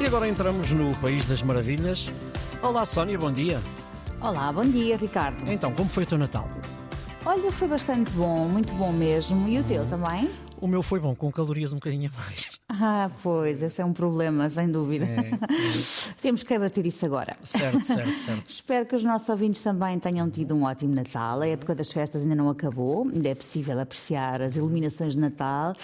E agora entramos no País das Maravilhas. Olá, Sónia, bom dia. Olá, bom dia, Ricardo. Então, como foi o teu Natal? Olha, foi bastante bom, muito bom mesmo. E o teu também? O meu foi bom, com calorias um bocadinho a mais. Ah, pois, esse é um problema, sem dúvida. Temos que abater isso agora. Certo, certo, certo. Espero que os nossos ouvintes também tenham tido um ótimo Natal. A época das festas ainda não acabou, ainda é possível apreciar as iluminações de Natal.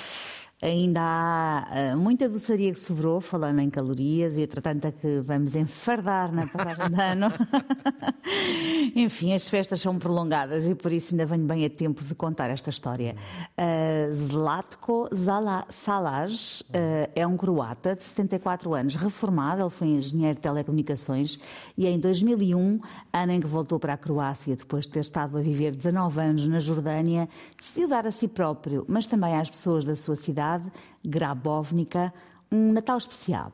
Ainda há uh, muita doçaria que sobrou, falando em calorias, e outra tanta que vamos enfardar na passagem de ano. Enfim, as festas são prolongadas e por isso ainda venho bem a tempo de contar esta história. Uh, Zlatko Zala Salaj uh, é um croata de 74 anos, reformado, ele foi engenheiro de telecomunicações e em 2001, ano em que voltou para a Croácia, depois de ter estado a viver 19 anos na Jordânia, decidiu dar a si próprio, mas também às pessoas da sua cidade, Grabovnica, um Natal especial.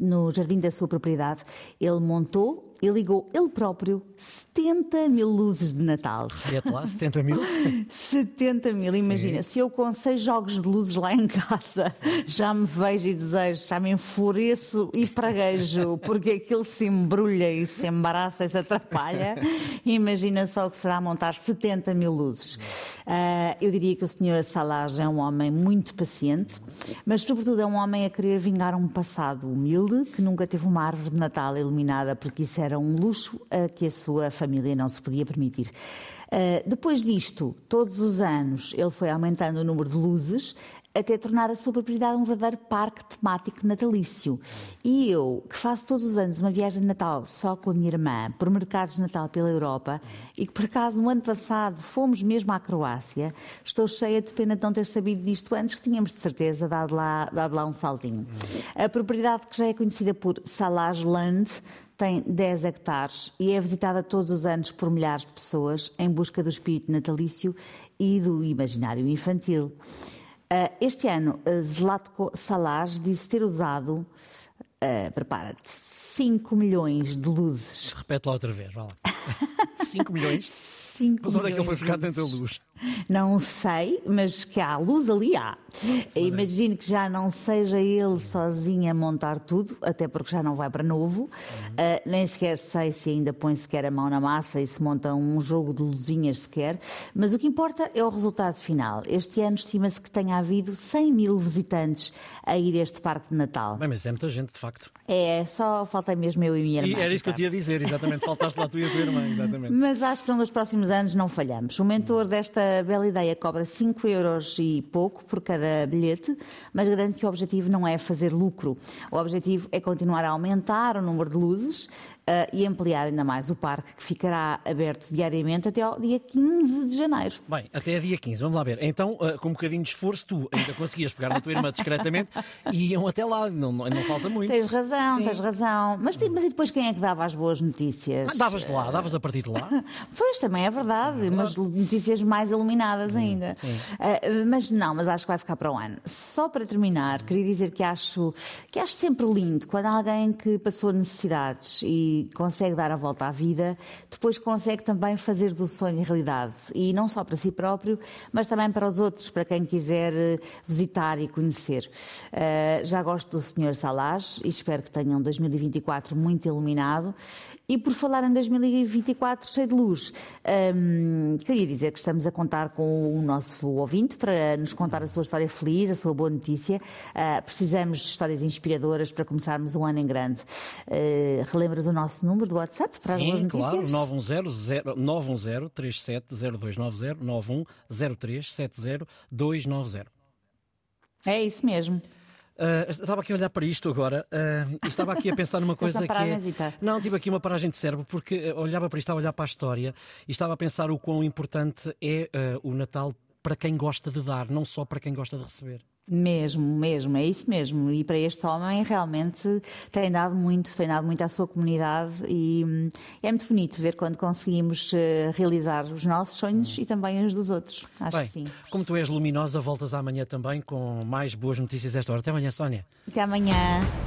No jardim da sua propriedade, ele montou e ligou ele próprio 70 mil luzes de Natal. Repete lá, 70 mil? 70 mil, imagina, Sim. se eu com seis jogos de luzes lá em casa já me vejo e desejo, já me enfureço e praguejo porque aquilo se embrulha e se embaraça e se atrapalha, imagina só o que será montar 70 mil luzes. Uh, eu diria que o Sr. Salage é um homem muito paciente, mas sobretudo é um homem a querer vingar um passado humilde que nunca teve uma árvore de Natal iluminada porque isso era um luxo a que a sua família não se podia permitir. Uh, depois disto, todos os anos, ele foi aumentando o número de luzes até tornar a sua propriedade um verdadeiro parque temático natalício. E eu, que faço todos os anos uma viagem de Natal só com a minha irmã, por mercados de Natal pela Europa, e que por acaso no ano passado fomos mesmo à Croácia, estou cheia de pena de não ter sabido disto antes, que tínhamos de certeza dado lá, dado lá um saltinho. A propriedade que já é conhecida por Salaj Land tem 10 hectares e é visitada todos os anos por milhares de pessoas em busca do espírito natalício e do imaginário infantil. Este ano, Zlatko Salaj disse ter usado, uh, prepara-te, 5 milhões de luzes. Repete lá outra vez, vá lá. 5 milhões? 5 Mas onde é que ele foi buscar tanta luz? Não sei, mas que há luz ali há. Imagino que já não seja ele sozinho a montar tudo, até porque já não vai para novo. Uh, nem sequer sei se ainda põe sequer a mão na massa e se monta um jogo de luzinhas sequer. Mas o que importa é o resultado final. Este ano estima-se que tenha havido 100 mil visitantes a ir a este parque de Natal. Bem, mas é muita gente, de facto. É, só falta mesmo eu e minha E irmã. era isso que eu te ia dizer, exatamente. Faltaste lá tu e a tua irmã, exatamente. Mas acho que num dos próximos anos não falhamos. O mentor desta bela ideia cobra 5 euros e pouco por cada bilhete, mas garante que o objetivo não é fazer lucro. O objetivo é continuar a aumentar o número de luzes e ampliar ainda mais o parque, que ficará aberto diariamente até ao dia 15 de janeiro. Bem, até dia 15, vamos lá ver. Então, uh, com um bocadinho de esforço, tu ainda conseguias pegar na tua irmã discretamente e iam até lá, não, não, não falta muito. Tens razão, Sim. tens razão. Mas, mas e depois quem é que dava as boas notícias? Ah, davas de lá, davas a partir de lá. Pois, também é verdade, mas notícias mais iluminadas ainda. Uh, mas não, mas acho que vai ficar para o ano. Só para terminar, queria dizer que acho, que acho sempre lindo quando alguém que passou necessidades e consegue dar a volta à vida, depois consegue também fazer do sonho realidade. E não só para si próprio, mas também para os outros, para quem quiser eh, visitar e conhecer. Uh, já gosto do Sr. Salage e espero que tenham 2024 muito iluminado. E por falar em 2024 cheio de luz, hum, queria dizer que estamos a contar com o nosso ouvinte para nos contar a sua história feliz, a sua boa notícia. Uh, precisamos de histórias inspiradoras para começarmos o ano em grande. Uh, relembras o nosso número do WhatsApp para as boas Sim, notícias? claro, 910 910 370290 9103 70290. É isso mesmo. Uh, estava aqui a olhar para isto agora uh, estava aqui a pensar numa coisa que é... Não, tive aqui uma paragem de cérebro porque olhava para isto, estava a olhar para a história e estava a pensar o quão importante é uh, o Natal para quem gosta de dar, não só para quem gosta de receber. Mesmo, mesmo, é isso mesmo. E para este homem realmente tem dado muito, tem dado muito à sua comunidade e hum, é muito bonito ver quando conseguimos eh, realizar os nossos sonhos e também os dos outros. Acho Bem, que sim. como tu és luminosa, voltas amanhã também com mais boas notícias esta hora. Até amanhã, Sónia. Até amanhã.